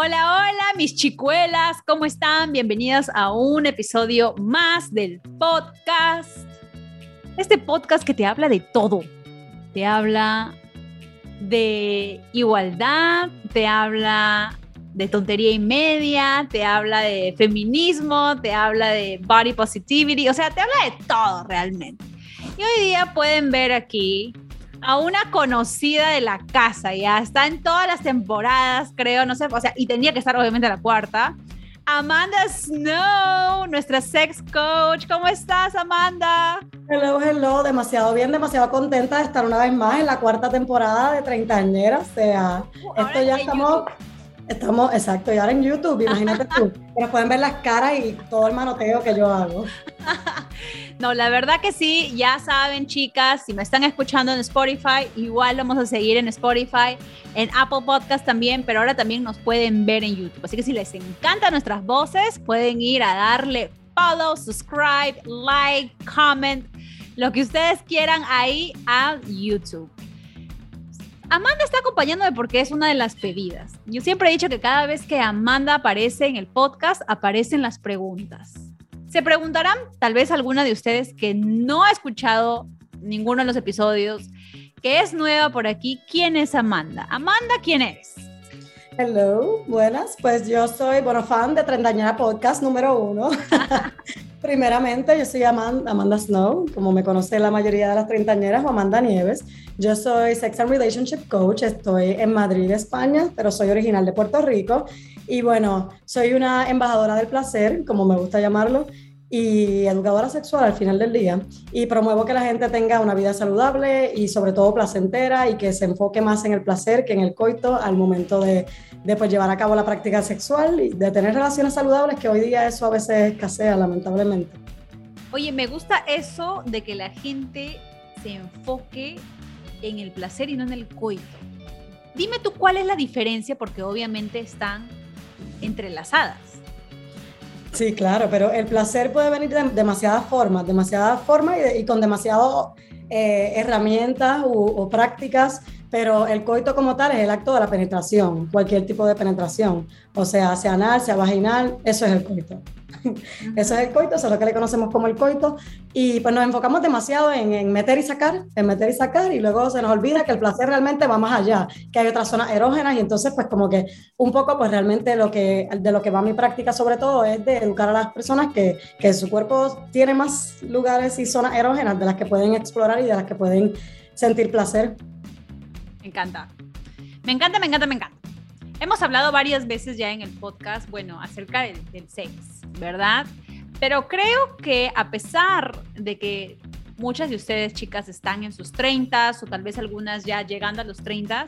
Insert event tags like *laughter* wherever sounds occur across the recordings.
Hola, hola, mis chicuelas, ¿cómo están? Bienvenidas a un episodio más del podcast. Este podcast que te habla de todo. Te habla de igualdad, te habla de tontería y media, te habla de feminismo, te habla de body positivity, o sea, te habla de todo realmente. Y hoy día pueden ver aquí a una conocida de la casa, ya está en todas las temporadas, creo, no sé, o sea, y tenía que estar obviamente la cuarta. Amanda Snow, nuestra sex coach. ¿Cómo estás, Amanda? Hello, hello. Demasiado bien, demasiado contenta de estar una vez más en la cuarta temporada de Treintañera. O sea, uh, esto ya estamos, estamos, exacto, y ahora en YouTube, imagínate tú. *laughs* Pero pueden ver las caras y todo el manoteo que yo hago. *laughs* No, la verdad que sí, ya saben, chicas, si me están escuchando en Spotify, igual vamos a seguir en Spotify, en Apple Podcast también, pero ahora también nos pueden ver en YouTube. Así que si les encantan nuestras voces, pueden ir a darle follow, subscribe, like, comment, lo que ustedes quieran ahí a YouTube. Amanda está acompañándome porque es una de las pedidas. Yo siempre he dicho que cada vez que Amanda aparece en el podcast, aparecen las preguntas. Se preguntarán, tal vez alguna de ustedes que no ha escuchado ninguno de los episodios, que es nueva por aquí, ¿quién es Amanda? Amanda, ¿quién eres? Hello, buenas. Pues yo soy, bueno, fan de Trendañera Podcast número uno. *laughs* Primeramente, yo soy Amanda, Amanda, Snow, como me conoce la mayoría de las treintañeras, o Amanda Nieves. Yo soy Sex and Relationship Coach, estoy en Madrid, España, pero soy original de Puerto Rico y bueno, soy una embajadora del placer, como me gusta llamarlo, y educadora sexual al final del día. Y promuevo que la gente tenga una vida saludable y sobre todo placentera y que se enfoque más en el placer que en el coito al momento de, de pues, llevar a cabo la práctica sexual y de tener relaciones saludables, que hoy día eso a veces escasea, lamentablemente. Oye, me gusta eso de que la gente se enfoque en el placer y no en el coito. Dime tú cuál es la diferencia, porque obviamente están entrelazadas. Sí, claro, pero el placer puede venir de demasiadas formas, demasiadas formas y, con demasiadas eh, herramientas o, prácticas, pero el coito como tal es el acto de la penetración, cualquier tipo de penetración, o sea, sea anal, sea vaginal, eso es el coito. *laughs* Eso es el coito, eso es lo que le conocemos como el coito. Y pues nos enfocamos demasiado en, meter y sacar, en meter y sacar, y luego se nos olvida que el placer realmente va más allá, que hay otras zonas erógenas, y entonces pues como que un poco pues realmente lo que, de lo que va mi práctica sobre todo es de educar a las personas que, que su cuerpo tiene más lugares y zonas erógenas de las que pueden explorar y de las que pueden sentir placer. Me encanta. Me encanta, me encanta, me encanta. Hemos hablado varias veces ya en el podcast, bueno, acerca del, del sex ¿verdad? Pero creo que a pesar de que muchas de ustedes, chicas, están en sus 30 o tal vez algunas ya llegando a los 30,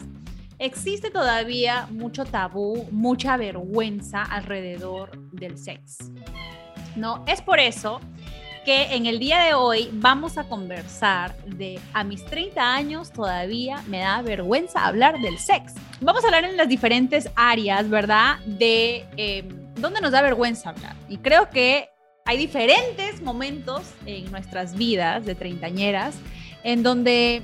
existe todavía mucho tabú, mucha vergüenza alrededor del sexo. ¿No? Es por eso que en el día de hoy vamos a conversar de a mis 30 años todavía me da vergüenza hablar del sexo. Vamos a hablar en las diferentes áreas, ¿verdad? De... Em, ¿dónde nos da vergüenza hablar? Y creo que hay diferentes momentos en nuestras vidas de treintañeras en donde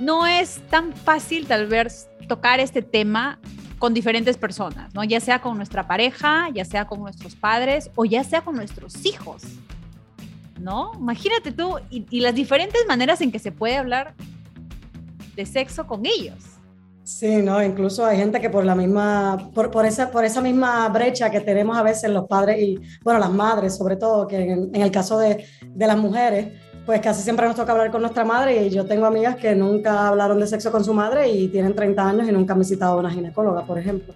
no es tan fácil tal vez tocar este tema con diferentes personas, ¿no? Ya sea con nuestra pareja, ya sea con nuestros padres o ya sea con nuestros hijos, ¿no? Imagínate tú y, las diferentes maneras en que se puede hablar de sexo con ellos. Sí, no, incluso hay gente que por la misma, por, esa, por esa misma brecha que tenemos a veces los padres y, bueno, las madres sobre todo, que en, el caso de, las mujeres, pues casi siempre nos toca hablar con nuestra madre y yo tengo amigas que nunca hablaron de sexo con su madre y tienen 30 años y nunca han visitado una ginecóloga, por ejemplo.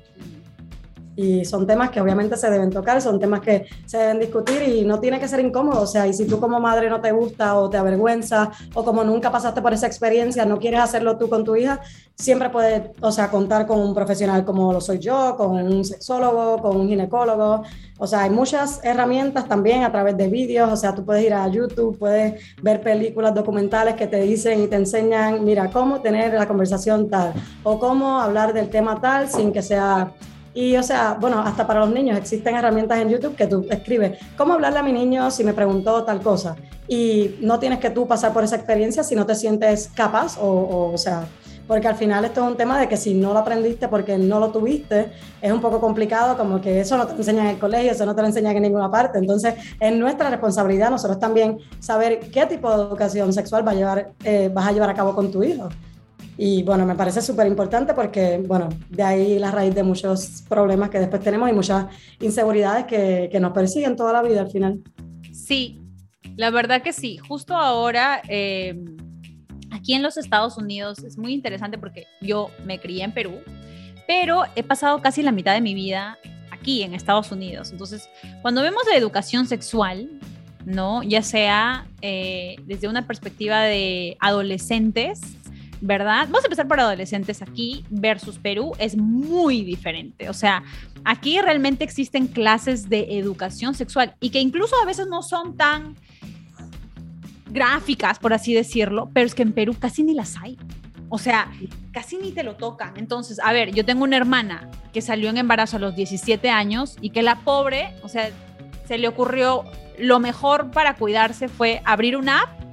Y son temas que obviamente se deben tocar, son temas que se deben discutir y no tiene que ser incómodo. O sea, y si tú como madre no te gusta o te avergüenza o como nunca pasaste por esa experiencia, no quieres hacerlo tú con tu hija, siempre puedes, o sea, contar con un profesional como lo soy yo, con un sexólogo, con un ginecólogo. O sea, hay muchas herramientas también a través de vídeos. O sea, tú puedes ir a YouTube, puedes ver películas documentales que te dicen y te enseñan, mira, cómo tener la conversación tal o cómo hablar del tema tal sin que sea y o sea, bueno, hasta para los niños existen herramientas en YouTube que tú escribes, ¿cómo hablarle a mi niño si me preguntó tal cosa? Y no tienes que tú pasar por esa experiencia si no te sientes capaz o, o, sea, porque al final esto es un tema de que si no lo aprendiste porque no lo tuviste, es un poco complicado, como que eso no te enseñan en el colegio, eso no te lo enseñan en ninguna parte. Entonces, es nuestra responsabilidad nosotros también saber qué tipo de educación sexual va a llevar, eh, vas a llevar a cabo con tu hijo. Y bueno, me parece súper importante porque, bueno, de ahí la raíz de muchos problemas que después tenemos y muchas inseguridades que, que nos persiguen toda la vida al final. Sí, la verdad que sí. Justo ahora, eh, aquí en los Estados Unidos, es muy interesante porque yo me crié en Perú, pero he pasado casi la mitad de mi vida aquí en Estados Unidos. Entonces, cuando vemos la educación sexual, ¿no? Ya sea eh, desde una perspectiva de adolescentes, ¿verdad? Vamos a empezar por adolescentes aquí versus Perú, es muy diferente. O sea, aquí realmente existen clases de educación sexual y que incluso a veces no son tan gráficas, por así decirlo, pero es que en Perú casi ni las hay. O sea, casi ni te lo tocan. Entonces, a ver, yo tengo una hermana que salió en embarazo a los 17 años y que la pobre, o sea, se le ocurrió lo mejor para cuidarse fue abrir una app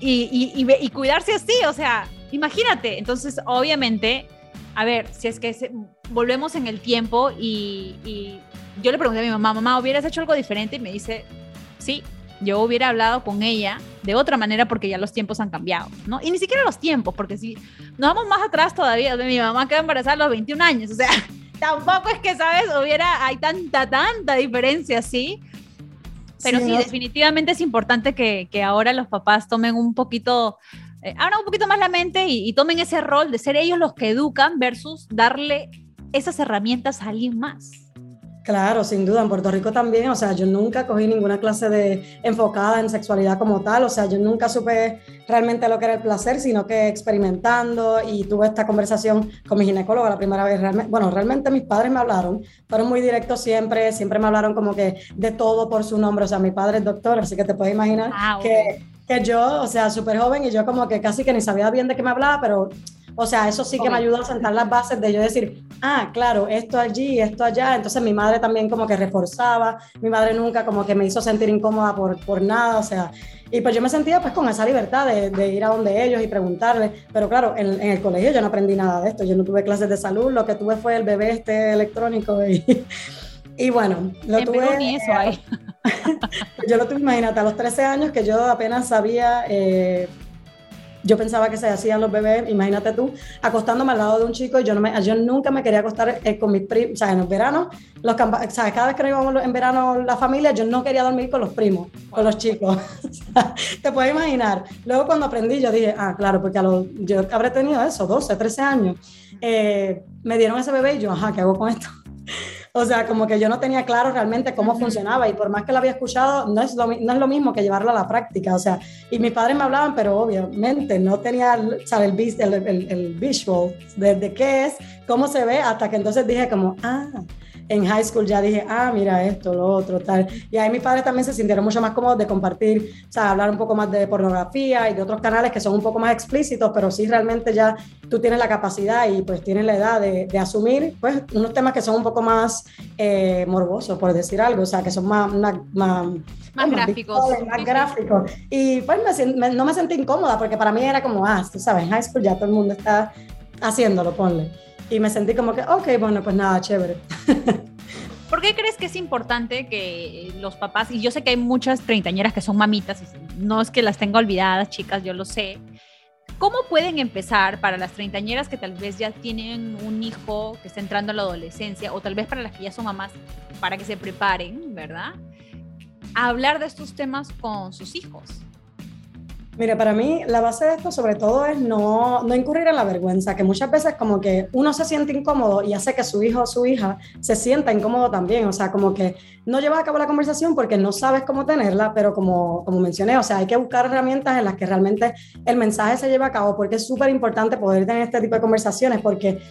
y, y, cuidarse así, o sea, imagínate. Entonces, obviamente, a ver, si es que volvemos en el tiempo y, yo le pregunté a mi mamá, mamá, ¿hubieras hecho algo diferente? Y me dice, sí, yo hubiera hablado con ella de otra manera porque ya los tiempos han cambiado, ¿no? Y ni siquiera los tiempos, porque si nos vamos más atrás todavía, mi mamá quedó embarazada a los 21 años, o sea, *laughs* tampoco es que, ¿sabes? Hubiera, hay tanta, tanta diferencia, ¿sí? Pero sí, definitivamente es importante que, que, ahora los papás tomen un poquito, eh, abran un poquito más la mente y, y, tomen ese rol de ser ellos los que educan versus darle esas herramientas a alguien más. Claro, sin duda, en Puerto Rico también, o sea, yo nunca cogí ninguna clase de enfocada en sexualidad como tal, o sea, yo nunca supe realmente lo que era el placer, sino que experimentando y tuve esta conversación con mi ginecóloga la primera vez, realmente, bueno, realmente mis padres me hablaron, fueron muy directos siempre, siempre me hablaron como que de todo por su nombre, o sea, mi padre es doctor, así que te puedes imaginar ah, que, que yo, o sea, súper joven y yo como que casi que ni sabía bien de qué me hablaba, pero o sea, eso sí que me ayudó a sentar las bases de yo decir, ah, claro, esto allí, esto allá. Entonces mi madre también como que reforzaba, mi madre nunca como que me hizo sentir incómoda por, por nada, o sea, y pues yo me sentía pues con esa libertad de, de ir a donde ellos y preguntarles, pero claro, en, en, el colegio yo no aprendí nada de esto, yo no tuve clases de salud, lo que tuve fue el bebé este electrónico y, *laughs* y bueno, lo tuve... Ni eso hay. *laughs* yo lo tuve, imagínate, a los 13 años que yo apenas sabía... Eh, yo pensaba que se hacían los bebés, imagínate tú, acostándome al lado de un chico y yo, no me, yo nunca me quería acostar eh, con mis primos, o sea, en el verano, los, ¿sabes? cada vez que íbamos en verano la familia, yo no quería dormir con los primos, con los chicos. *laughs* Te puedes imaginar. Luego cuando aprendí, yo dije, ah, claro, porque a los, yo habré tenido eso, 12, 13 años, eh, me dieron ese bebé y yo, ajá, ¿qué hago con esto? O sea, como que yo no tenía claro realmente cómo funcionaba y por más que lo había escuchado, no es lo, no es lo mismo que llevarlo a la práctica. O sea, y mis padres me hablaban, pero obviamente no tenía ¿sabe? El, el, el, visual de, de qué es, cómo se ve, hasta que entonces dije como, ah, en high school ya dije, ah, mira esto, lo otro, tal. Y ahí mis padres también se sintieron mucho más cómodos de compartir, o sea, hablar un poco más de pornografía y de otros canales que son un poco más explícitos, pero sí realmente ya tú tienes la capacidad y pues tienes la edad de, de asumir, pues, unos temas que son un poco más eh, morbosos, por decir algo, o sea, que son más... más, más más gráficos. Más gráficos. Y pues no me sentí incómoda porque para mí era como, ah, tú sabes, en high school ya todo el mundo está haciéndolo, ponle y me sentí como que, ok, bueno, pues nada, chévere. *laughs* ¿Por qué crees que es importante que los papás, y yo sé que hay muchas treintañeras que son mamitas, no es que las tenga olvidadas, chicas, yo lo sé, ¿cómo pueden empezar para las treintañeras que tal vez ya tienen un hijo que está entrando a la adolescencia, o tal vez para las que ya son mamás, para que se preparen, ¿verdad? A hablar de estos temas con sus hijos. Mire, para mí la base de esto sobre todo es no, no incurrir en la vergüenza, que muchas veces como que uno se siente incómodo y hace que su hijo o su hija se sienta incómodo también, o sea, como que no llevas a cabo la conversación porque no sabes cómo tenerla, pero como, como mencioné, o sea, hay que buscar herramientas en las que realmente el mensaje se lleve a cabo, porque es súper importante poder tener este tipo de conversaciones, porque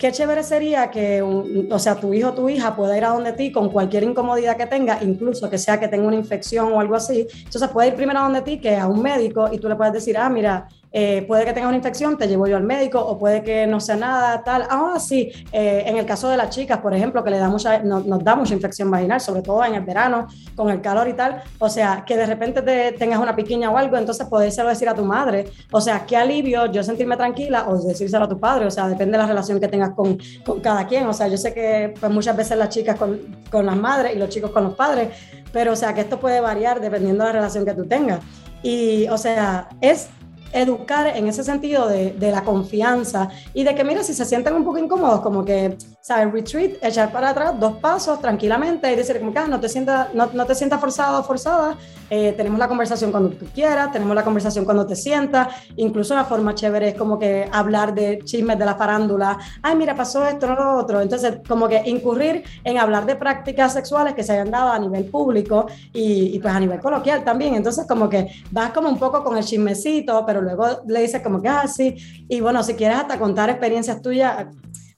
qué chévere sería que, o sea, tu hijo o tu hija pueda ir a donde ti con cualquier incomodidad que tenga, incluso que sea que tenga una infección o algo así. Entonces puede ir primero a donde ti que a un médico y tú le puedes decir, ah, mira, eh, puede que tenga una infección, te llevo yo al médico, o puede que no sea nada, tal. Ah, sí, eh, en el caso de las chicas, por ejemplo, que le da mucha, nos da mucha infección vaginal, sobre todo en el verano, con el calor y tal. O sea, que de repente te tengas una piquiña o algo, entonces podérselo decir a tu madre. O sea, qué alivio yo sentirme tranquila o decírselo a tu padre. O sea, depende de la relación que tengas con, con cada quien. O sea, yo sé que pues, muchas veces las chicas con, con las madres y los chicos con los padres, pero o sea, que esto puede variar dependiendo de la relación que tú tengas. Y, o sea, es educar en ese sentido de, de, la confianza y de que, mira, si se sienten un poco incómodos, como que, ¿sabes? Retreat, echar para atrás dos pasos tranquilamente y decir, como que ah, no te sientas no, no te forzado o forzada, eh, tenemos la conversación cuando tú quieras, tenemos la conversación cuando te sientas, incluso una forma chévere es como que hablar de chismes de la farándula, ay, mira, pasó esto, no lo otro, entonces como que incurrir en hablar de prácticas sexuales que se hayan dado a nivel público y, y pues a nivel coloquial también, entonces como que vas como un poco con el chismecito, pero luego le dices como que, ah, sí, y bueno, si quieres hasta contar experiencias tuyas,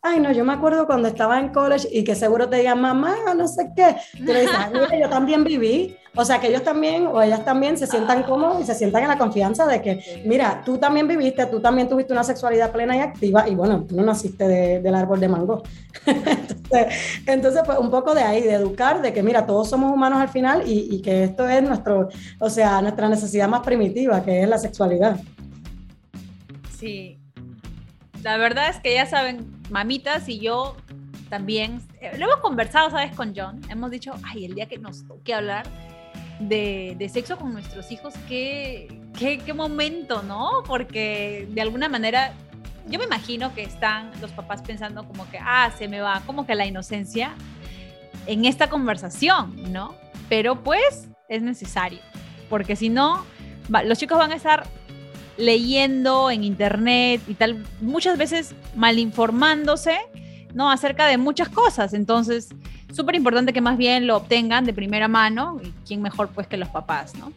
ay, no, yo me acuerdo cuando estaba en college y que seguro te digan, mamá, no sé qué, tú le dices, yo también viví, o sea, que ellos también o ellas también se sientan cómodos y se sientan en la confianza de que, mira, tú también viviste, tú también tuviste una sexualidad plena y activa y bueno, tú no naciste del árbol de mango. *laughs* entonces, entonces, pues un poco de ahí, de educar, de que, mira, todos somos humanos al final y, y que esto es nuestro, o sea, nuestra necesidad más primitiva, que es la sexualidad. Sí. La verdad es que ya saben, mamitas y yo también, eh, lo hemos conversado, ¿sabes? Con John, hemos dicho, ay, el día que nos toque hablar de, de sexo con nuestros hijos, qué, qué, qué momento, ¿no? Porque de alguna manera yo me imagino que están los papás pensando como que, ah, se me va como que la inocencia en esta conversación, ¿no? Pero pues es necesario, porque si no, los chicos van a estar leyendo en internet y tal, muchas veces malinformándose, ¿no? Acerca de muchas cosas. Entonces, súper importante que más bien lo obtengan de primera mano y quién mejor pues que los papás, ¿no?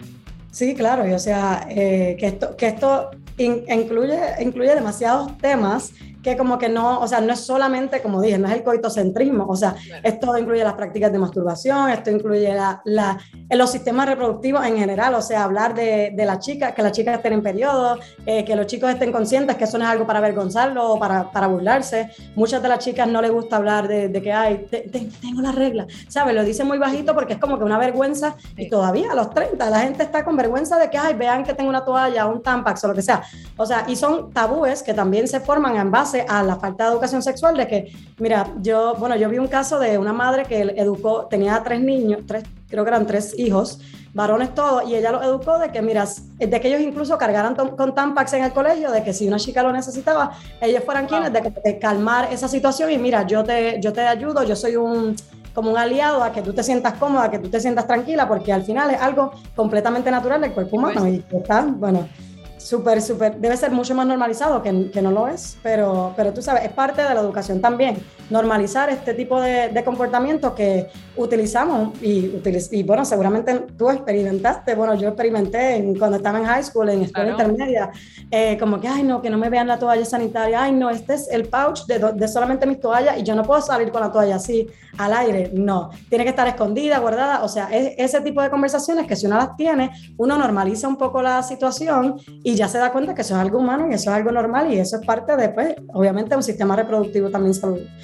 Sí, claro, o sea, eh, que esto, que esto incluye, incluye demasiados temas que como que no, o sea, no es solamente, como dije, no es el coitocentrismo, o sea, esto incluye las prácticas de masturbación, esto incluye la, la, los sistemas reproductivos en general, o sea, hablar de, de las chicas, que las chicas estén en periodo, eh, que los chicos estén conscientes que eso no es algo para avergonzarlo o para, para burlarse. Muchas de las chicas no les gusta hablar de, de que, ay, tengo la regla, ¿sabes? Lo dicen muy bajito porque es como que una vergüenza y todavía a los 30 la gente está con vergüenza de que, ay, vean que tengo una toalla, un tampax o lo que sea. O sea, y son tabúes que también se forman en base a la falta de educación sexual, de que, mira, yo, bueno, yo vi un caso de una madre que educó, tenía tres niños, tres, creo que eran tres hijos, varones todos, y ella los educó de que, mira, de que ellos incluso cargaran con Tampax en el colegio, de que si una chica lo necesitaba, ellos fueran quienes de, calmar esa situación y mira, yo te, yo te ayudo, yo soy un como un aliado a que tú te sientas cómoda, que tú te sientas tranquila, porque al final es algo completamente natural del cuerpo humano pues. y está, bueno, súper, súper, debe ser mucho más normalizado, que, que, no lo es, pero, pero tú sabes, es parte de la educación también, normalizar este tipo de, de comportamientos que utilizamos y, y, bueno, seguramente tú experimentaste, bueno, yo experimenté cuando estaba en high school, en escuela intermedia, eh, como que, ay, no, que no me vean la toalla sanitaria, ay, no, este es el pouch de, de solamente mis toallas y yo no puedo salir con la toalla así al aire, no, tiene que estar escondida, guardada, o sea, es, ese tipo de conversaciones que si uno las tiene, uno normaliza un poco la situación y ya se da cuenta que eso es algo humano y eso es algo normal y eso es parte de, pues, obviamente, un sistema reproductivo también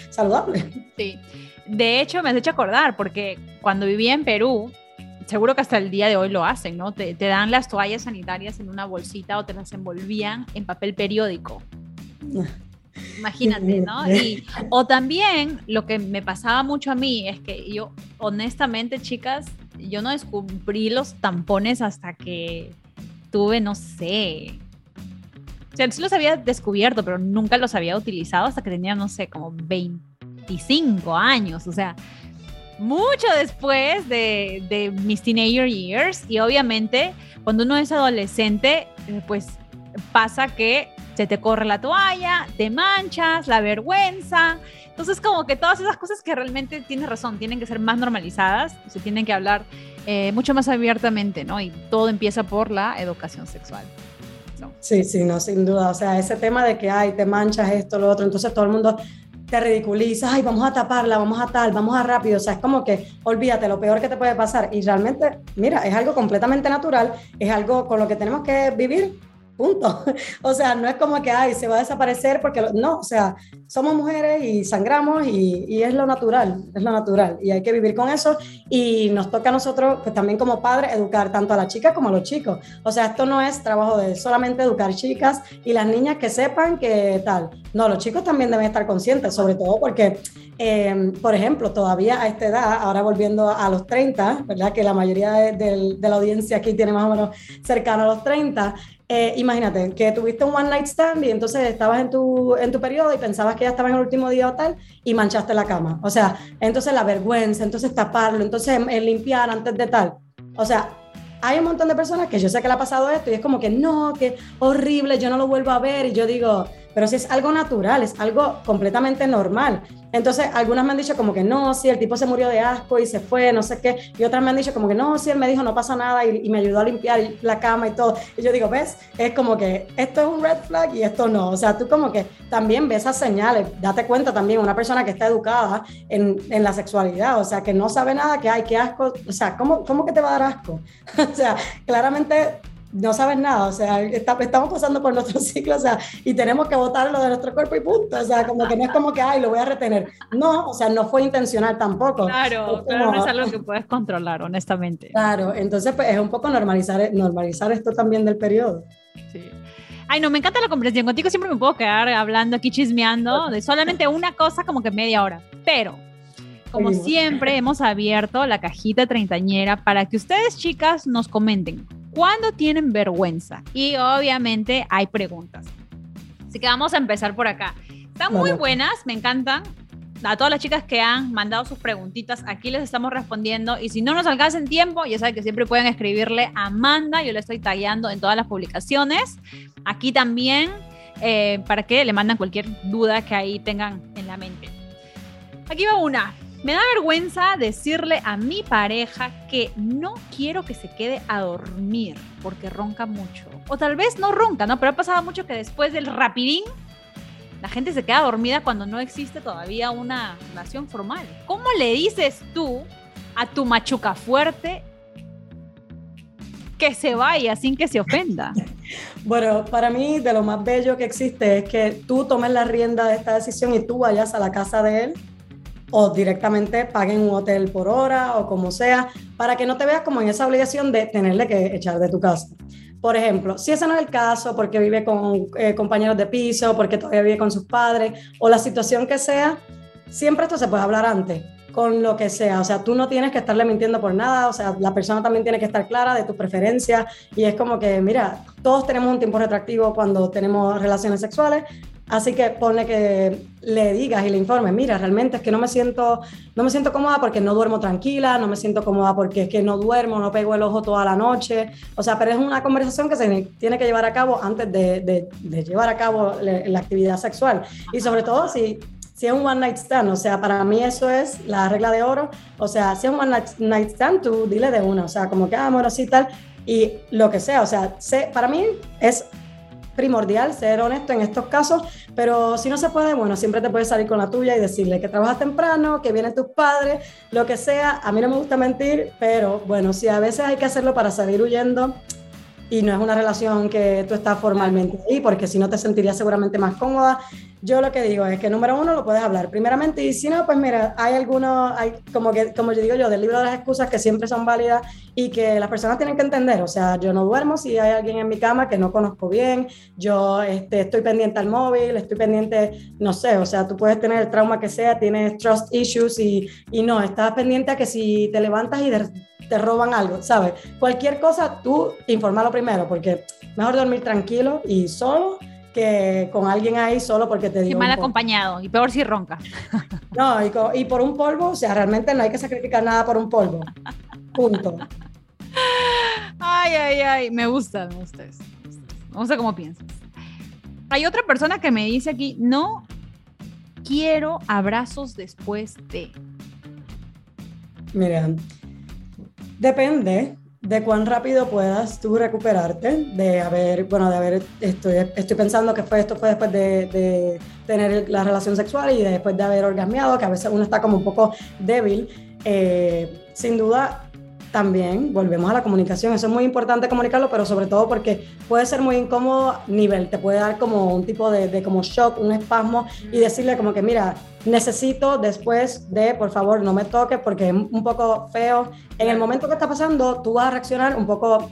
saludable. Sí. De hecho, me has hecho acordar, porque cuando vivía en Perú, seguro que hasta el día de hoy lo hacen, ¿no? Te, te dan las toallas sanitarias en una bolsita o te las envolvían en papel periódico. *laughs* Imagínate, ¿no? Y, o también lo que me pasaba mucho a mí es que yo, honestamente, chicas, yo no descubrí los tampones hasta que tuve, no sé. O sea, sí los había descubierto, pero nunca los había utilizado hasta que tenía, no sé, como 25 años. O sea, mucho después de, de mis teenager years y obviamente cuando uno es adolescente, eh, pues pasa que se te corre la toalla, te manchas, la vergüenza. Entonces, como que todas esas cosas que realmente tienes razón, tienen que ser más normalizadas, se tienen que hablar eh, mucho más abiertamente, ¿no? Y todo empieza por la educación sexual. Sí, sí, no, sin duda. O sea, ese tema de que, ay, te manchas esto, lo otro, entonces todo el mundo te ridiculiza, ay, vamos a taparla, vamos a tal, vamos a rápido. O sea, es como que, olvídate, lo peor que te puede pasar. Y realmente, mira, es algo completamente natural, es algo con lo que tenemos que vivir punto. *laughs* O sea, no es como que, ay, se va a desaparecer porque no, o sea, somos mujeres y sangramos y, y, es lo natural, es lo natural y hay que vivir con eso y nos toca a nosotros, pues también como padres, educar tanto a las chicas como a los chicos. O sea, esto no es trabajo de solamente educar chicas y las niñas que sepan que tal. No, los chicos también deben estar conscientes, sobre todo porque, eh, por ejemplo, todavía a esta edad, ahora volviendo a los 30, ¿verdad? Que la mayoría de, de, de la audiencia aquí tiene más o menos cercano a los 30, eh, imagínate que tuviste un one night stand y entonces estabas en tu, en tu periodo y pensabas que ya estaba en el último día o tal y manchaste la cama. O sea, entonces la vergüenza, entonces taparlo, entonces el limpiar antes de tal. O sea, hay un montón de personas que yo sé que le ha pasado esto y es como que no, que horrible, yo no lo vuelvo a ver y yo digo, pero si es algo natural, es algo completamente normal. Entonces, algunas me han dicho como que no, si el tipo se murió de asco y se fue, no sé qué, y otras me han dicho como que no, si él me dijo no pasa nada y, me ayudó a limpiar la cama y todo. Y yo digo, ves, es como que esto es un red flag y esto no. O sea, tú como que también ves esas señales, date cuenta también, una persona que está educada en, en la sexualidad, o sea, que no sabe nada, que hay, que asco, o sea, ¿cómo, ¿cómo que te va a dar asco? *laughs* o sea, claramente no sabes nada, o sea, está, estamos pasando por nuestro *laughs* ciclo, o sea, y tenemos que botarlo de nuestro cuerpo y punto, o sea, como que no es como que, ay, lo voy a retener. No, o sea, no fue intencional tampoco. Claro, es claro, no es algo que puedes controlar, honestamente. Claro, entonces pues es un poco normalizar, normalizar esto también del periodo. Sí. Ay, no, me encanta la comprensión. Contigo siempre me puedo quedar hablando aquí chismeando de solamente una cosa como que media hora, pero... Como siempre, hemos abierto la cajita treintañera para que ustedes, chicas, nos comenten ¿Cuándo tienen vergüenza? Y obviamente hay preguntas. Así que vamos a empezar por acá. Están muy buenas, me encantan. A todas las chicas que han mandado sus preguntitas, aquí les estamos respondiendo. Y si no nos alcanza en tiempo, ya saben que siempre pueden escribirle a Amanda. Yo le estoy tagueando en todas las publicaciones. Aquí también, eh, para que le mandan cualquier duda que ahí tengan en la mente. Aquí va una. Me da vergüenza decirle a mi pareja que no quiero que se quede a dormir porque ronca mucho. O tal vez no ronca, ¿no? Pero ha pasado mucho que después del rapidín la gente se queda dormida cuando no existe todavía una relación formal. ¿Cómo le dices tú a tu machuca fuerte que se vaya sin que se ofenda? *laughs* Bueno, para mí de lo más bello que existe es que tú tomes la rienda de esta decisión y tú vayas a la casa de él o directamente paguen un hotel por hora o como sea, para que no te veas como en esa obligación de tenerle que echar de tu casa. Por ejemplo, si ese no es el caso, porque vive con eh, compañeros de piso, porque todavía vive con sus padres, o la situación que sea, siempre esto se puede hablar antes, con lo que sea. O sea, tú no tienes que estarle mintiendo por nada, o sea, la persona también tiene que estar clara de tus preferencias, y es como que, mira, todos tenemos un tiempo retractivo cuando tenemos relaciones sexuales, Así que pone que le digas y le informes, mira, realmente es que no me siento, no me siento cómoda porque no duermo tranquila, no me siento cómoda porque es que no duermo, no pego el ojo toda la noche. O sea, pero es una conversación que se tiene que llevar a cabo antes de, de, de llevar a cabo la, la actividad sexual. Y sobre todo si si es un one night stand, o sea, para mí eso es la regla de oro. O sea, si es un one night stand, tú dile de una, o sea, como que, ah, amor, así tal, y lo que sea. O sea, sé, para mí es primordial ser honesto en estos casos, pero si no se puede, bueno, siempre te puedes salir con la tuya y decirle que trabajas temprano, que vienen tus padres, lo que sea. A mí no me gusta mentir, pero bueno, si a veces hay que hacerlo para salir huyendo y no es una relación que tú estás formalmente ahí, porque si no te sentirías seguramente más cómoda. Yo lo que digo es que número uno lo puedes hablar primeramente y si no, pues mira, hay algunos, hay como que, como yo digo yo, del libro de las excusas que siempre son válidas y que las personas tienen que entender. O sea, yo no duermo si hay alguien en mi cama que no conozco bien, yo este, estoy pendiente al móvil, estoy pendiente, no sé, o sea, tú puedes tener el trauma que sea, tienes trust issues y, y no, estás pendiente a que si te levantas y de, te roban algo, ¿sabes? Cualquier cosa, tú informalo primero, porque mejor dormir tranquilo y solo que con alguien ahí solo porque te dio. Y mal acompañado, y peor si ronca. *laughs* No, y, y, por un polvo, o sea, realmente no hay que sacrificar nada por un polvo. Punto. Ay, ay, ay, me gusta, me gusta eso. Me gusta cómo piensas. Hay otra persona que me dice aquí, no quiero abrazos después de. Mira, depende de cuán rápido puedas tú recuperarte de haber, bueno, de haber, estoy, estoy pensando que fue esto fue después de, de, tener la relación sexual y después de haber orgasmeado, que a veces uno está como un poco débil. Eh, sin duda, también volvemos a la comunicación. Eso es muy importante comunicarlo, pero sobre todo porque puede ser muy incómodo nivel, te puede dar como un tipo de, como shock, un espasmo y decirle como que mira, necesito después de, por favor, no me toques porque es un poco feo. En el momento que está pasando, tú vas a reaccionar un poco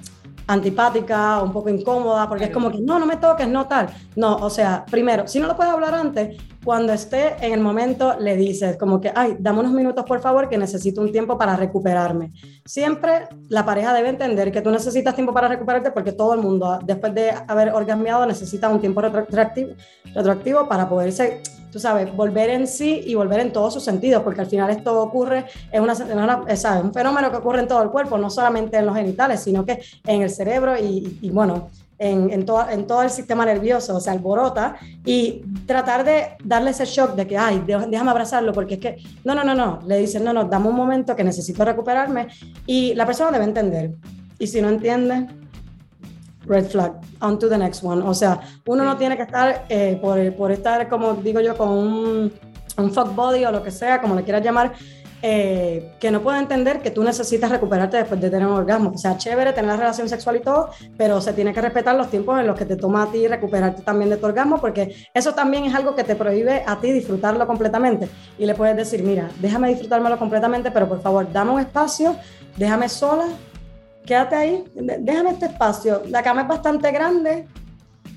antipática, un poco incómoda, porque es como que no, no me toques, no tal. No, o sea, primero, si no lo puedes hablar antes, cuando esté en el momento le dices como que, ay, dame unos minutos por favor que necesito un tiempo para recuperarme. Siempre la pareja debe entender que tú necesitas tiempo para recuperarte porque todo el mundo después de haber orgasmeado necesita un tiempo retroactivo, retroactivo para poderse tú sabes, volver en sí y volver en todos sus sentidos, porque al final esto ocurre, es una, ¿sabes? un fenómeno que ocurre en todo el cuerpo, no solamente en los genitales, sino que en el cerebro y, y bueno, en, en, todo, en todo el sistema nervioso, o sea, alborota, y tratar de darle ese shock de que, ay, déjame abrazarlo, porque es que, no, no, no, no, le dicen, no, no, dame un momento que necesito recuperarme, y la persona debe entender, y si no entiende, red flag, on to the next one. O sea, uno no tiene que estar eh, por, por, estar, como digo yo, con un, un fuck body o lo que sea, como le quieras llamar, eh, que no puede entender que tú necesitas recuperarte después de tener un orgasmo. O sea, chévere tener la relación sexual y todo, pero se tiene que respetar los tiempos en los que te toma a ti recuperarte también de tu orgasmo, porque eso también es algo que te prohíbe a ti disfrutarlo completamente. Y le puedes decir, mira, déjame disfrutármelo completamente, pero por favor, dame un espacio, déjame sola quédate ahí, déjame este espacio. La cama es bastante grande,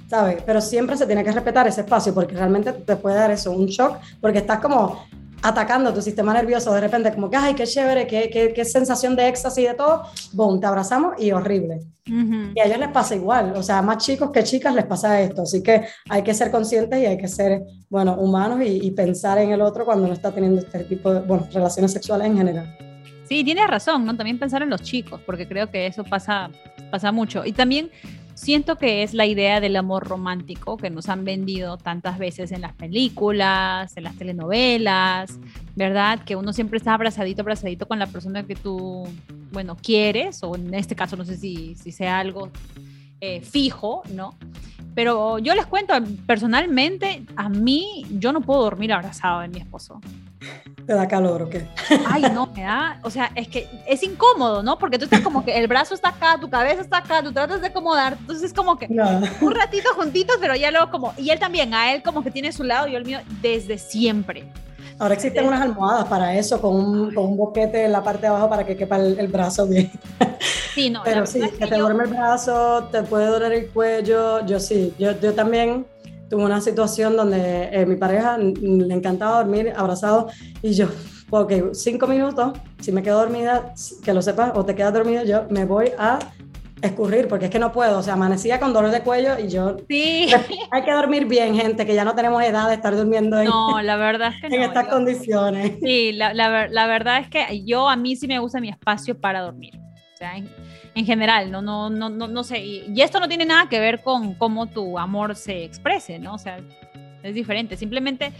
¿sabes? Pero siempre se tiene que respetar ese espacio porque realmente te puede dar eso, un shock, porque estás como atacando tu sistema nervioso de repente, como que, ay, qué chévere, qué, qué, qué sensación de éxtasis y de todo, boom, te abrazamos y horrible. Y a ellos les pasa igual, o sea, más chicos que chicas les pasa esto, así que hay que ser conscientes y hay que ser, bueno, humanos y, y pensar en el otro cuando no está teniendo este tipo de, bueno, relaciones sexuales en general. Sí, tienes razón, ¿no? También pensar en los chicos, porque creo que eso pasa, pasa mucho. Y también siento que es la idea del amor romántico que nos han vendido tantas veces en las películas, en las telenovelas, ¿verdad? Que uno siempre está abrazadito, abrazadito con la persona que tú, bueno, quieres, o en este caso no sé si, si sea algo eh, fijo, ¿no? Pero yo les cuento, personalmente, a mí, yo no puedo dormir abrazado de mi esposo. ¿Te da calor o qué? Ay, no, me da, o sea, es que es incómodo, ¿no? Porque tú estás como que el brazo está acá, tu cabeza está acá, tú tratas de acomodar, entonces es como que un ratito juntitos, pero ya luego como, y él también, a él como que tiene su lado, yo el mío, desde siempre. Ahora existen unas almohadas para eso, con un, con un, boquete en la parte de abajo para que quepa el, el brazo bien. Sí, no. Pero sí, que, te duerme el brazo, te puede doler el cuello. Yo sí, yo, yo también tuve una situación donde eh, mi pareja le encantaba dormir abrazado y yo, ok, cinco minutos, si me quedo dormida, que lo sepas, o te quedas dormido, yo me voy a escurrir, porque es que no puedo, o sea, amanecía con dolor de cuello y yo... Sí. *laughs* Hay que dormir bien, gente, que ya no tenemos edad de estar durmiendo en, no, la verdad es que *laughs* en estas condiciones. Sí, la, la, la, verdad es que yo, a mí sí me gusta mi espacio para dormir. O sea, en, en general, no, no, no, no, no sé. Y, y, esto no tiene nada que ver con cómo tu amor se exprese, ¿no? O sea, es diferente. Simplemente,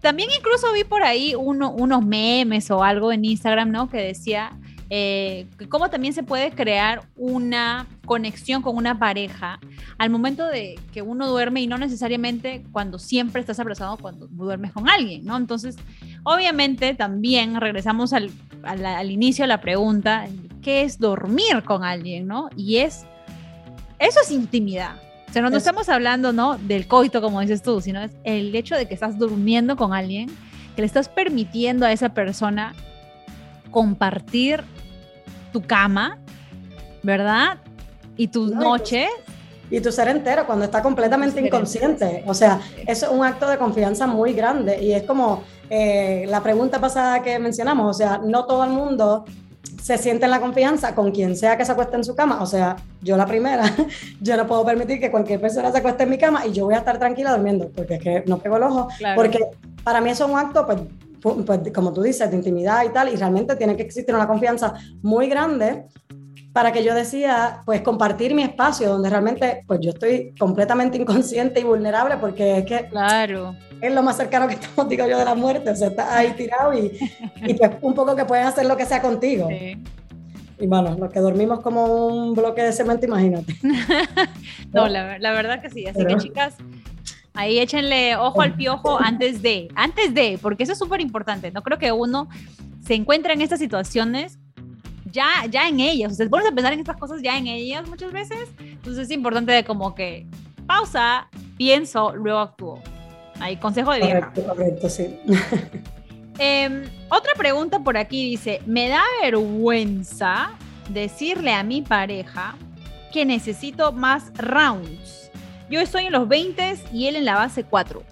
también incluso vi por ahí uno, unos memes o algo en Instagram, ¿no? Que decía eh, cómo también se puede crear una conexión con una pareja al momento de que uno duerme y no necesariamente cuando siempre estás abrazado cuando duermes con alguien, ¿no? Entonces, obviamente también regresamos al, al, al inicio de la pregunta, ¿qué es dormir con alguien, ¿no? Y es, eso es intimidad. O sea, no, no estamos hablando, ¿no? Del coito, como dices tú, sino es el hecho de que estás durmiendo con alguien, que le estás permitiendo a esa persona compartir tu cama, ¿verdad? Y tus no, noches. Y tu ser entero, cuando está completamente inconsciente. O sea, eso es un acto de confianza muy grande. Y es como eh, la pregunta pasada que mencionamos. O sea, no todo el mundo se sienten la confianza con quien sea que se acueste en su cama, o sea, yo la primera, *laughs* yo no puedo permitir que cualquier persona se acueste en mi cama y yo voy a estar tranquila durmiendo, porque es que no pego el ojo, porque para mí eso es un acto, pues, pues, como tú dices, de intimidad y tal, y realmente tiene que existir una confianza muy grande para que yo decía, pues compartir mi espacio donde realmente pues yo estoy completamente inconsciente y vulnerable porque es que claro. es lo más cercano que estamos, digo yo, de la muerte, o sea, estás ahí tirado y, y pues un poco que puedes hacer lo que sea contigo. Y bueno, los que dormimos como un bloque de cemento, imagínate. *laughs* no, la, la, verdad que sí, así que chicas, Ahí échenle ojo al piojo antes de, antes de, porque eso es súper importante. No creo que uno se encuentre en estas situaciones ya, ya en ellas. Ustedes ponen a pensar en estas cosas ya en ellas muchas veces. Entonces es importante de como que pausa, pienso, luego actúo. Ahí, consejo de vieja. Correcto, correcto, sí. *laughs* Em, otra pregunta por aquí dice, me da vergüenza decirle a mi pareja que necesito más rounds. Yo estoy en los 20 y él en la base 4.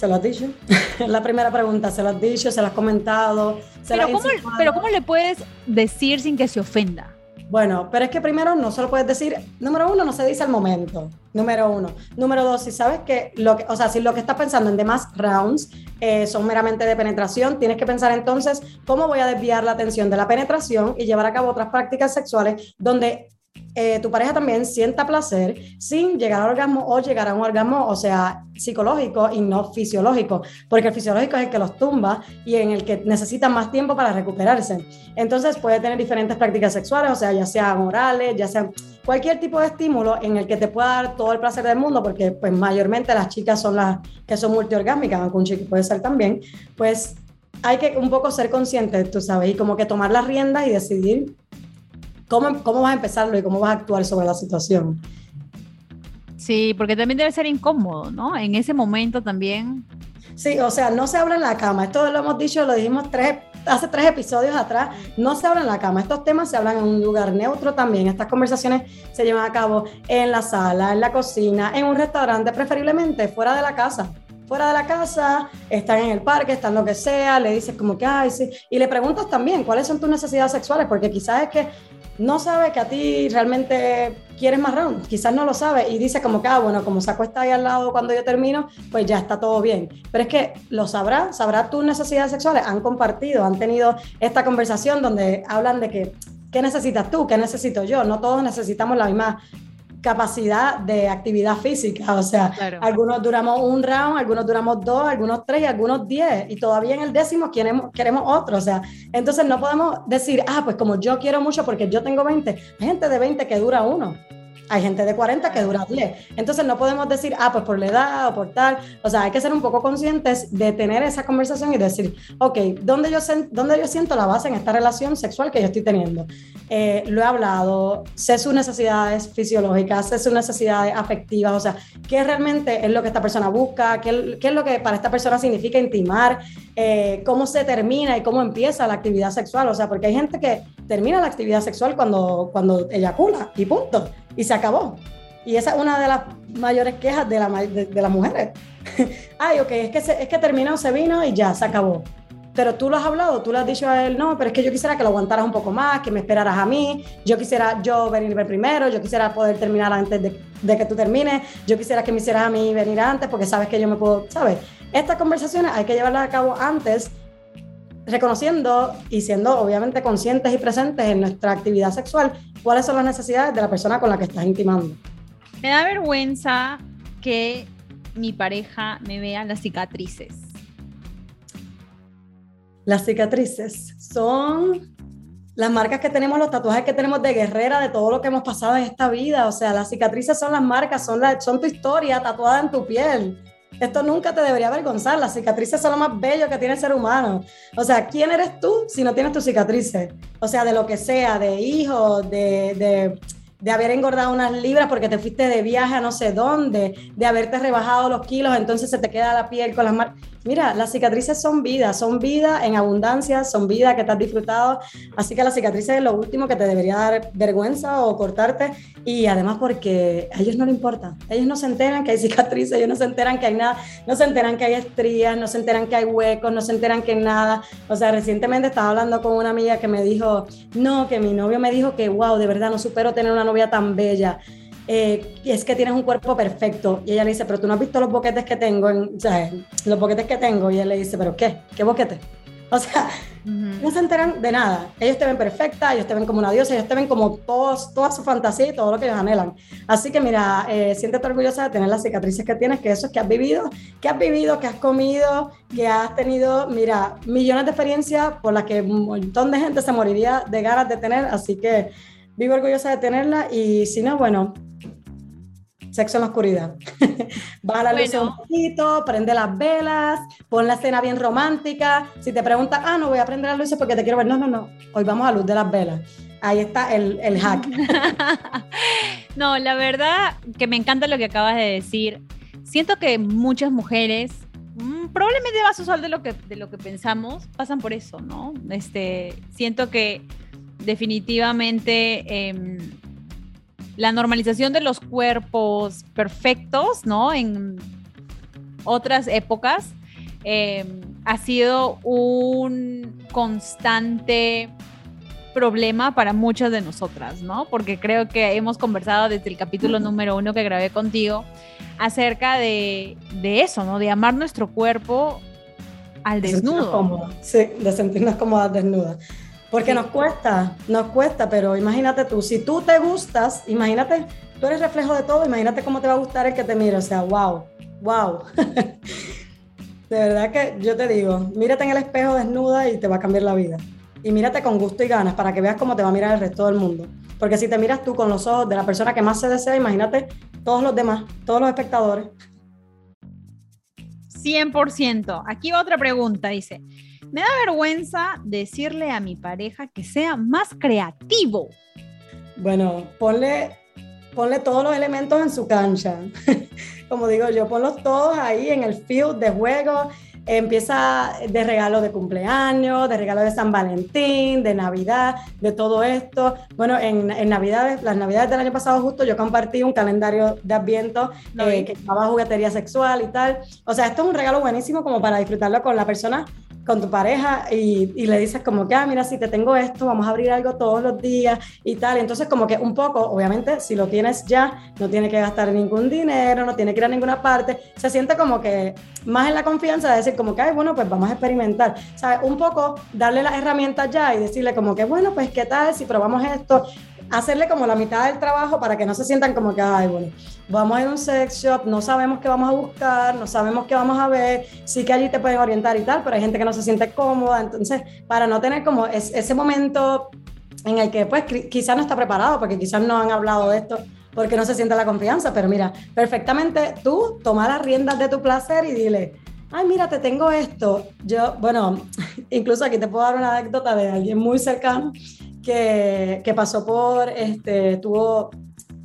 ¿Se lo has dicho? *laughs* la primera pregunta, ¿se lo has dicho? ¿Se lo has comentado? pero, ¿cómo, pero ¿cómo le puedes decir sin que se ofenda? Bueno, pero es que primero no se lo puedes decir, número uno, no se dice al momento, número uno. Número dos, si sabes que, lo que o sea, si lo que estás pensando en demás rounds eh, son meramente de penetración, tienes que pensar entonces cómo voy a desviar la atención de la penetración y llevar a cabo otras prácticas sexuales donde eh, tu pareja también sienta placer sin llegar al orgasmo o llegar a un orgasmo, o sea, psicológico y no fisiológico, porque el fisiológico es el que los tumba y en el que necesitan más tiempo para recuperarse. Entonces puede tener diferentes prácticas sexuales, o sea, ya sean orales, ya sean cualquier tipo de estímulo en el que te pueda dar todo el placer del mundo, porque pues mayormente las chicas son las que son multiorgásmicas, aunque un chico puede ser también, pues hay que un poco ser consciente, tú sabes, y como que tomar las riendas y decidir ¿Cómo, ¿Cómo vas a empezarlo y cómo vas a actuar sobre la situación? Sí, porque también debe ser incómodo, ¿no? En ese momento también. Sí, o sea, no se habla en la cama. Esto lo hemos dicho, lo dijimos tres, hace tres episodios atrás. No se habla en la cama. Estos temas se hablan en un lugar neutro también. Estas conversaciones se llevan a cabo en la sala, en la cocina, en un restaurante, preferiblemente fuera de la casa fuera de la casa, están en el parque, están lo que sea, le dices como que, ay, sí, y le preguntas también cuáles son tus necesidades sexuales, porque quizás es que no sabe que a ti realmente quieres más round, quizás no lo sabe y dice como que, ah, bueno, como se acuesta ahí al lado cuando yo termino, pues ya está todo bien. Pero es que lo sabrá, sabrá tus necesidades sexuales, han compartido, han tenido esta conversación donde hablan de que, ¿qué necesitas tú? ¿Qué necesito yo? No todos necesitamos la misma capacidad de actividad física. O sea, algunos duramos un round, algunos duramos dos, algunos tres algunos diez. Y todavía en el décimo queremos, queremos otro. O sea, entonces no podemos decir, ah, pues como yo quiero mucho porque yo tengo 20, hay gente de 20 que dura uno. Hay gente de 40 que dura 10. Entonces no podemos decir, ah, pues por la edad o por tal. O sea, hay que ser un poco conscientes de tener esa conversación y decir, ok, ¿dónde yo, dónde yo siento la base en esta relación sexual que yo estoy teniendo? Eh, lo he hablado, sé sus necesidades fisiológicas, sé sus necesidades afectivas, o sea, qué realmente es lo que esta persona busca, qué, qué es lo que para esta persona significa intimar, eh, cómo se termina y cómo empieza la actividad sexual. O sea, porque hay gente que termina la actividad sexual cuando, cuando eyacula y punto y se acabó. Y esa es una de las mayores quejas de, la, de, las mujeres. *laughs* Ay, ok, es que, es que terminó, se vino y ya, se acabó. Pero tú lo has hablado, tú le has dicho a él, no, pero es que yo quisiera que lo aguantaras un poco más, que me esperaras a mí, yo quisiera yo venir primero, yo quisiera poder terminar antes de, de que tú termines, yo quisiera que me hicieras a mí venir antes porque sabes que yo me puedo, ¿sabes? Estas conversaciones hay que llevarlas a cabo antes reconociendo y siendo obviamente conscientes y presentes en nuestra actividad sexual, cuáles son las necesidades de la persona con la que estás intimando. Me da vergüenza que mi pareja me vea las cicatrices. Las cicatrices son las marcas que tenemos, los tatuajes que tenemos de guerrera, de todo lo que hemos pasado en esta vida. O sea, las cicatrices son las marcas, son, la, son tu historia tatuada en tu piel. Esto nunca te debería avergonzar. Las cicatrices son lo más bello que tiene el ser humano. O sea, ¿quién eres tú si no tienes tus cicatrices? O sea, de lo que sea, de hijo, de, de, de haber engordado unas libras porque te fuiste de viaje a no sé dónde, de haberte rebajado los kilos, entonces se te queda la piel con las marcas. Mira, las cicatrices son vida, son vida en abundancia, son vida que te has disfrutado, así que las cicatrices es lo último que te debería dar vergüenza o cortarte. Y además porque a ellos no les importa, ellos no se enteran que hay cicatrices, ellos no se enteran que hay nada, no se enteran que hay estrías, no se enteran que hay huecos, no se enteran que hay nada, o sea, recientemente estaba hablando con una amiga que me dijo, no, que mi novio me dijo que, wow, de verdad no supero tener una novia tan bella. Eh, es que tienes un cuerpo perfecto. Y ella le dice, pero tú no has visto los boquetes que tengo, en, o sea, los boquetes que tengo. Y él le dice, pero ¿qué? ¿Qué boquete? *laughs* O sea, no se enteran de nada. Ellos te ven perfecta, ellos te ven como una diosa, ellos te ven como todos, toda su fantasía y todo lo que ellos anhelan. Así que mira, eh, siéntete orgullosa de tener las cicatrices que tienes, que eso es que has vivido, que has vivido, que has comido, que has tenido, mira, millones de experiencias por las que un montón de gente se moriría de ganas de tener. Así que vivo orgullosa de tenerla y si no, bueno, sexo en la oscuridad. *laughs* Va a la luz un poquito, prende las velas, pon la escena bien romántica. Si te preguntas, ah, no voy a prender las luces porque te quiero ver, no, no, no, hoy vamos a luz de las velas. Ahí está el, el hack. *laughs* no, la verdad que me encanta lo que acabas de decir. Siento que muchas mujeres mm, probablemente más usual de lo que de lo que pensamos pasan por eso no este siento que definitivamente eh, la normalización de los cuerpos perfectos, ¿no? En otras épocas eh, ha sido un constante problema para muchas de nosotras, ¿no? Porque creo que hemos conversado desde el capítulo número uno que grabé contigo acerca de, de eso, ¿no? De amar nuestro cuerpo al desnudo. Sí, de sentirnos cómodas desnudas. Porque nos cuesta, nos cuesta, pero imagínate tú, si tú te gustas, imagínate, tú eres reflejo de todo, imagínate cómo te va a gustar el que te mire, o sea, wow, wow. *laughs* de verdad que yo te digo, mírate en el espejo desnuda y te va a cambiar la vida. Y mírate con gusto y ganas para que veas cómo te va a mirar el resto del mundo. Porque si te miras tú con los ojos de la persona que más se desea, imagínate todos los demás, todos los espectadores. 100%. Aquí va otra pregunta, dice. Me da vergüenza decirle a mi pareja que sea más creativo. Bueno, ponle, ponle todos los elementos en su cancha. *laughs* Como digo yo, ponlos todos ahí en el field de juego. Empieza de regalo de cumpleaños, de regalo de San Valentín, de Navidad, de todo esto. Bueno, en, en Navidades, las Navidades del año pasado justo yo compartí un calendario de Adviento eh, que llamaba juguetería sexual y tal. O sea, esto es un regalo buenísimo como para disfrutarlo con la persona con tu pareja y, y, le dices como que, ah, mira, si te tengo esto, vamos a abrir algo todos los días y tal. entonces como que un poco, obviamente, si lo tienes ya, no tiene que gastar ningún dinero, no tiene que ir a ninguna parte, se siente como que más en la confianza de decir como que, ay, bueno, pues vamos a experimentar. ¿Sabes? Un poco darle las herramientas ya y decirle como que, bueno, pues qué tal si probamos esto hacerle como la mitad del trabajo para que no se sientan como que, ay, bueno, vamos a ir a un sex shop, no sabemos qué vamos a buscar, no sabemos qué vamos a ver, sí que allí te pueden orientar y tal, pero hay gente que no se siente cómoda, entonces, para no tener como ese momento en el que pues quizás no está preparado, porque quizás no han hablado de esto, porque no se siente la confianza, pero mira, perfectamente tú toma las riendas de tu placer y dile, ay, mira, te tengo esto. Yo, bueno, *laughs* incluso aquí te puedo dar una anécdota de alguien muy cercano que, que pasó por, este, tuvo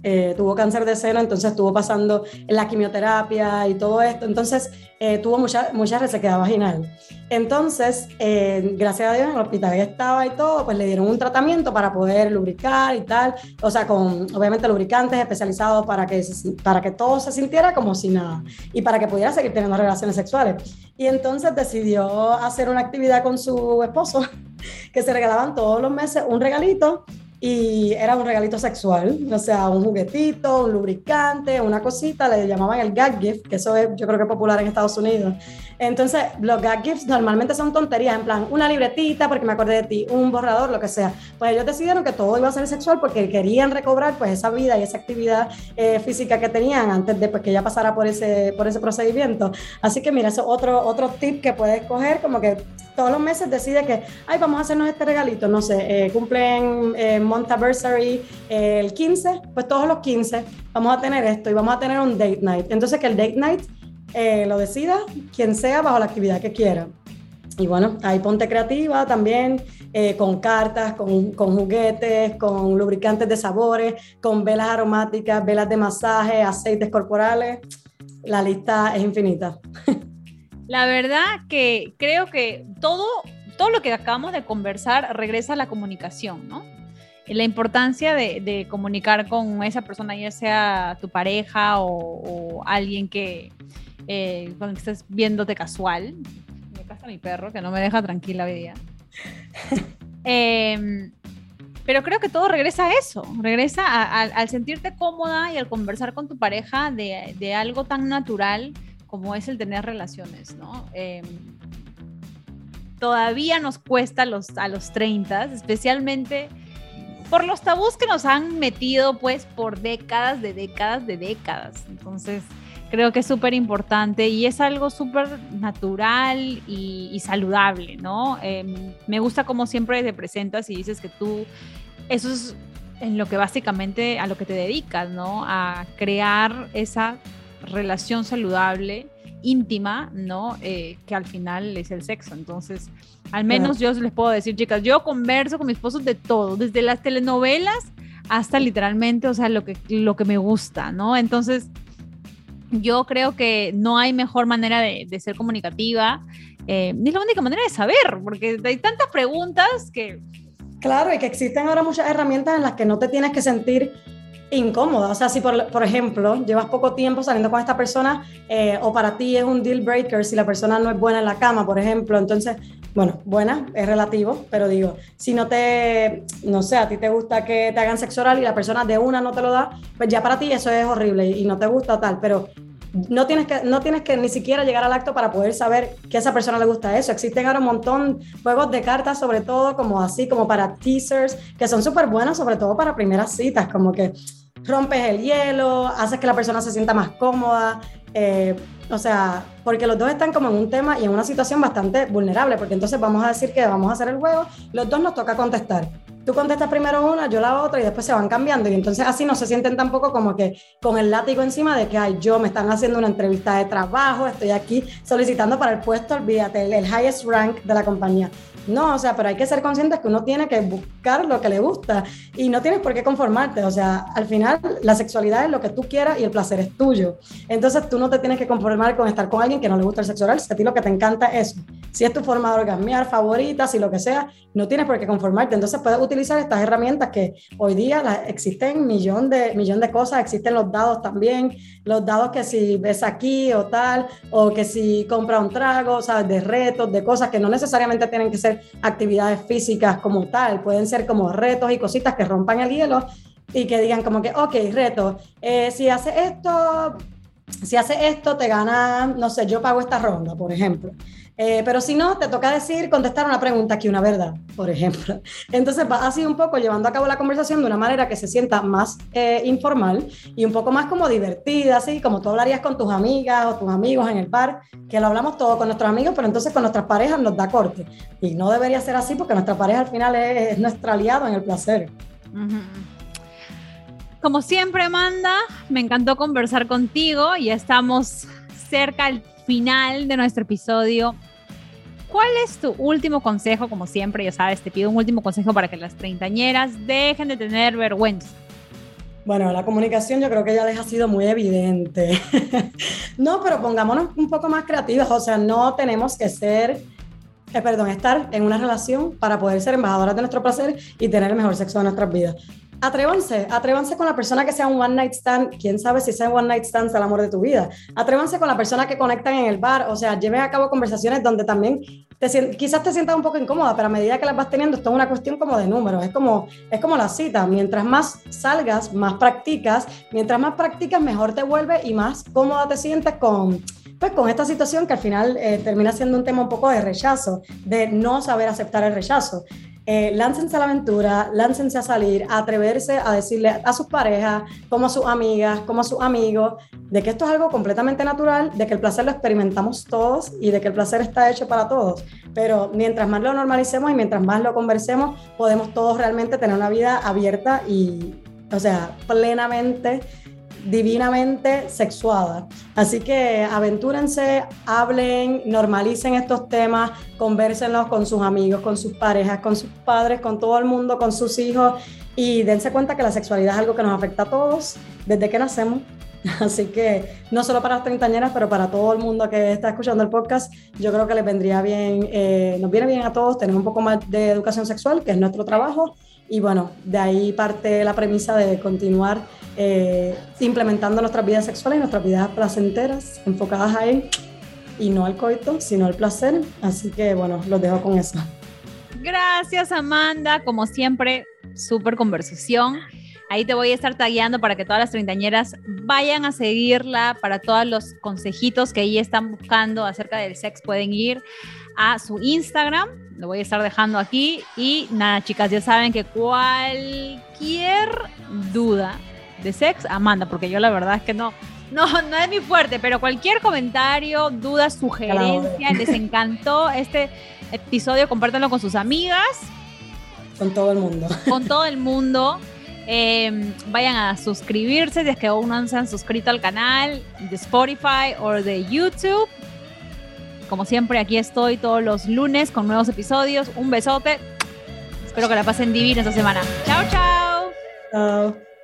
eh, tuvo cáncer de seno, entonces estuvo pasando la quimioterapia y todo esto, entonces eh, tuvo mucha, mucha resequedad vaginal. Entonces, eh, gracias a Dios, en el hospital que estaba y todo, pues le dieron un tratamiento para poder lubricar y tal, o sea, con obviamente lubricantes especializados para que, para que todo se sintiera como si nada y para que pudiera seguir teniendo relaciones sexuales. Y entonces decidió hacer una actividad con su esposo, *laughs* que se regalaban todos los meses un regalito y era un regalito sexual, o sea, un juguetito, un lubricante, una cosita, le llamaban el gag gift, que eso es yo creo que es popular en Estados Unidos. Entonces, los gag gifts normalmente son tonterías, en plan, una libretita porque me acordé de ti, un borrador, lo que sea. Pues ellos decidieron que todo iba a ser sexual porque querían recobrar pues esa vida y esa actividad eh, física que tenían antes de pues, que ya pasara por ese, por ese procedimiento. Así que mira, eso es otro, otro tip que puedes coger, como que todos los meses decide que, ay, vamos a hacernos este regalito, no sé, eh, cumplen eh, Montaversary eh, el 15, pues todos los 15 vamos a tener esto y vamos a tener un date night. Entonces que el date night eh, lo decida quien sea bajo la actividad que quiera. Y bueno, ahí ponte creativa también, con cartas, con, con, juguetes, con lubricantes de sabores, con velas aromáticas, velas de masaje, aceites corporales. La lista es infinita. *laughs* La verdad que creo que todo, todo lo que acabamos de conversar regresa a la comunicación, ¿no? La importancia de, comunicar con esa persona, ya sea tu pareja o, alguien que eh, con el que estés viéndote casual. Me pasa mi perro que no me deja tranquila hoy día. *laughs* Em, pero creo que todo regresa a eso, regresa al sentirte cómoda y al conversar con tu pareja de, de algo tan natural como es el tener relaciones, ¿no? Em, todavía nos cuesta a los, a los 30, especialmente por los tabús que nos han metido pues por décadas de décadas de décadas. Entonces, creo que es súper importante y es algo súper natural y, saludable, ¿no? Em, me gusta como siempre te presentas y dices que tú, eso es en lo que básicamente a lo que te dedicas, ¿no? A crear esa relación saludable, íntima, ¿no? Eh, que al final es el sexo. Entonces, al menos yo les puedo decir, chicas, yo converso con mi esposo de todo, desde las telenovelas hasta literalmente, o sea, lo que, lo que me gusta, ¿no? Entonces, yo creo que no hay mejor manera de, ser comunicativa, eh, ni la única manera de saber, porque hay tantas preguntas que... Claro, y que existen ahora muchas herramientas en las que no te tienes que sentir incómoda. O sea, si por, por, ejemplo llevas poco tiempo saliendo con esta persona eh, o para ti es un deal breaker si la persona no es buena en la cama, por ejemplo, entonces, bueno, buena es relativo, pero digo, si no te, no sé, a ti te gusta que te hagan sexo oral y la persona de una no te lo da, pues ya para ti eso es horrible y, no te gusta tal, pero no tienes, que, no tienes que ni siquiera llegar al acto para poder saber que a esa persona le gusta eso. Existen ahora un montón de juegos de cartas, sobre todo como así, como para teasers, que son súper buenos, sobre todo para primeras citas, como que rompes el hielo, haces que la persona se sienta más cómoda. Eh, o sea, porque los dos están como en un tema y en una situación bastante vulnerable, porque entonces vamos a decir que vamos a hacer el juego, los dos nos toca contestar. Tú contestas primero una, yo la otra y después se van cambiando y entonces así no se sienten tampoco como que con el látigo encima de que, ay, yo me están haciendo una entrevista de trabajo, estoy aquí solicitando para el puesto, olvídate, el, el highest rank de la compañía. No, o sea, pero hay que ser conscientes que uno tiene que buscar lo que le gusta y no tienes por qué conformarte. O sea, al final la sexualidad es lo que tú quieras y el placer es tuyo. Entonces tú no te tienes que conformar con estar con alguien que no le gusta el sexo oral. Si a ti lo que te encanta es, si es tu forma de orgasmear favorita, si lo que sea, no tienes por qué conformarte. Entonces puedes utilizar estas herramientas que hoy día existen millón de, millón de cosas. Existen los dados también, los dados que si ves aquí o tal, o que si compra un trago, o sea, de retos, de cosas que no necesariamente tienen que ser actividades físicas como tal, pueden ser como retos y cositas que rompan el hielo y que digan como que, ok, reto, eh, si hace esto, si hace esto, te gana, no sé, yo pago esta ronda, por ejemplo. Eh, pero si no, te toca decir, contestar una pregunta aquí, una verdad, por ejemplo. Entonces va así un poco llevando a cabo la conversación de una manera que se sienta más eh, informal y un poco más como divertida, así como tú hablarías con tus amigas o tus amigos en el bar, que lo hablamos todo con nuestros amigos, pero entonces con nuestras parejas nos da corte. Y no debería ser así porque nuestra pareja al final es, nuestro aliado en el placer. Como siempre, Amanda, me encantó conversar contigo. Ya estamos cerca al final de nuestro episodio. ¿Cuál es tu último consejo? Como siempre, ya sabes, te pido un último consejo para que las treintañeras dejen de tener vergüenza. Bueno, la comunicación yo creo que ya les ha sido muy evidente. *laughs* no, pero pongámonos un poco más creativas, o sea, no tenemos que ser, eh, perdón, estar en una relación para poder ser embajadoras de nuestro placer y tener el mejor sexo de nuestras vidas atrévanse, atrévanse con la persona que sea un one night stand, quién sabe si sea un one night stand es el amor de tu vida. Atrévanse con la persona que conectan en el bar, o sea, lleven a cabo conversaciones donde también te, quizás te sientas un poco incómoda, pero a medida que las vas teniendo, esto es una cuestión como de números, es como, es como la cita, mientras más salgas, más practicas, mientras más practicas, mejor te vuelve y más cómoda te sientes con pues con esta situación que al final eh, termina siendo un tema un poco de rechazo, de no saber aceptar el rechazo eh, láncense a la aventura, láncense a salir, a atreverse a decirle a sus parejas, como a sus amigas, como a sus amigos, de que esto es algo completamente natural, de que el placer lo experimentamos todos y de que el placer está hecho para todos. Pero mientras más lo normalicemos y mientras más lo conversemos, podemos todos realmente tener una vida abierta y, o sea, plenamente divinamente sexuada. Así que aventúrense, hablen, normalicen estos temas, conversenlos con sus amigos, con sus parejas, con sus padres, con todo el mundo, con sus hijos y dense cuenta que la sexualidad es algo que nos afecta a todos desde que nacemos. *laughs* Así que no solo para las treintañeras, pero para todo el mundo que está escuchando el podcast, yo creo que les vendría bien, eh, nos viene bien a todos tener un poco más de educación sexual, que es nuestro trabajo. Y bueno, de ahí parte la premisa de continuar eh, implementando nuestras vidas sexuales y nuestras vidas placenteras, enfocadas ahí, y no al coito, sino al placer. Así que bueno, los dejo con eso. Gracias, Amanda. Como siempre, súper conversación. Ahí te voy a estar tagueando para que todas las treintañeras vayan a seguirla, para todos los consejitos que ella están buscando acerca del sex pueden ir a su Instagram, lo voy a estar dejando aquí y nada chicas, ya saben que cualquier duda de sex, Amanda, porque yo la verdad es que no, no, no es mi fuerte, pero cualquier comentario, duda, sugerencia, les encantó este episodio, compártanlo con sus amigas. Con todo el mundo. Con todo el mundo. Em, vayan a suscribirse si es que aún no se han suscrito al canal de Spotify o de YouTube. Como siempre, aquí estoy todos los lunes con nuevos episodios. Un besote. Espero que la pasen divina esta semana. Chao, chao. Chao.